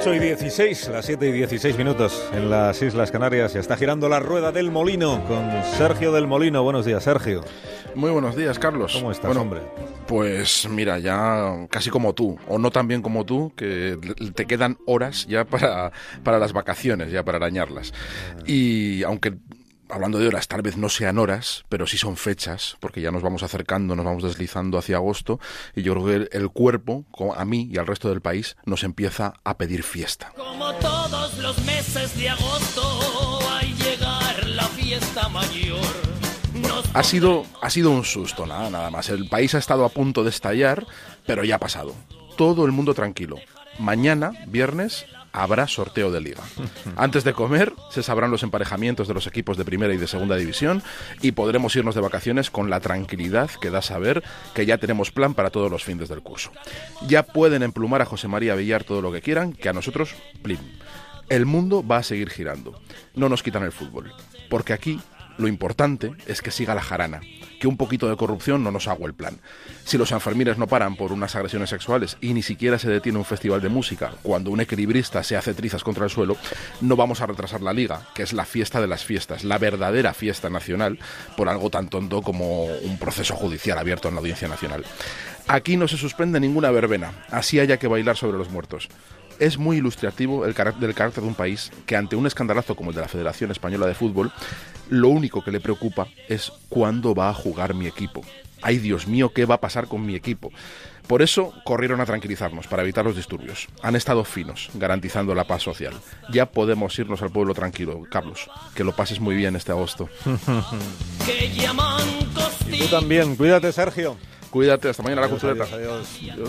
8 y 16, las 7 y 16 minutos en las Islas Canarias. Ya está girando la rueda del molino con Sergio del Molino. Buenos días, Sergio. Muy buenos días, Carlos. ¿Cómo estás, hombre? Pues mira, ya casi como tú, o no tan bien como tú, que te quedan horas ya para, para las vacaciones, ya para arañarlas. Ah. Y aunque hablando de horas, tal vez no sean horas, pero sí son fechas, porque ya nos vamos acercando, nos vamos deslizando hacia agosto, y yo creo que el, cuerpo, a mí y al resto del país, nos empieza a pedir fiesta. Como todos los meses de agosto, al llegar la fiesta mayor. Ha sido, ha sido un susto, nada, nada más. El país ha estado a punto de estallar, pero ya ha pasado. Todo el mundo tranquilo. Mañana, viernes, habrá sorteo de liga. Antes de comer se sabrán los emparejamientos de los equipos de primera y de segunda división y podremos irnos de vacaciones con la tranquilidad que da saber que ya tenemos plan para todos los fines del curso. Ya pueden emplumar a José María Villar todo lo que quieran, que a nosotros, plim. El mundo va a seguir girando. No nos quitan el fútbol. Porque aquí lo importante es que siga la jarana, que un poquito de corrupción no nos haga el plan. Si los enfermires no paran por unas agresiones sexuales y ni siquiera se detiene un festival de música cuando un equilibrista se hace trizas contra el suelo, no vamos a retrasar la liga, que es la fiesta de las fiestas, la verdadera fiesta nacional, por algo tan tonto como un proceso judicial abierto en la Audiencia Nacional. Aquí no se suspende ninguna verbena, así haya que bailar sobre los muertos es muy ilustrativo el del carácter de un país que ante un escandalazo como el de la Federación Española de Fútbol, lo único que le preocupa es cuándo va a jugar mi equipo. Ay, Dios mío, ¿qué va a pasar con mi equipo? Por eso corrieron a tranquilizarnos, para evitar los disturbios. Han estado finos, garantizando la paz social. Ya podemos irnos al pueblo tranquilo, Carlos. Que lo pases muy bien este agosto. y tú también, cuídate, Sergio. Cuídate, hasta mañana la cultureta. adiós.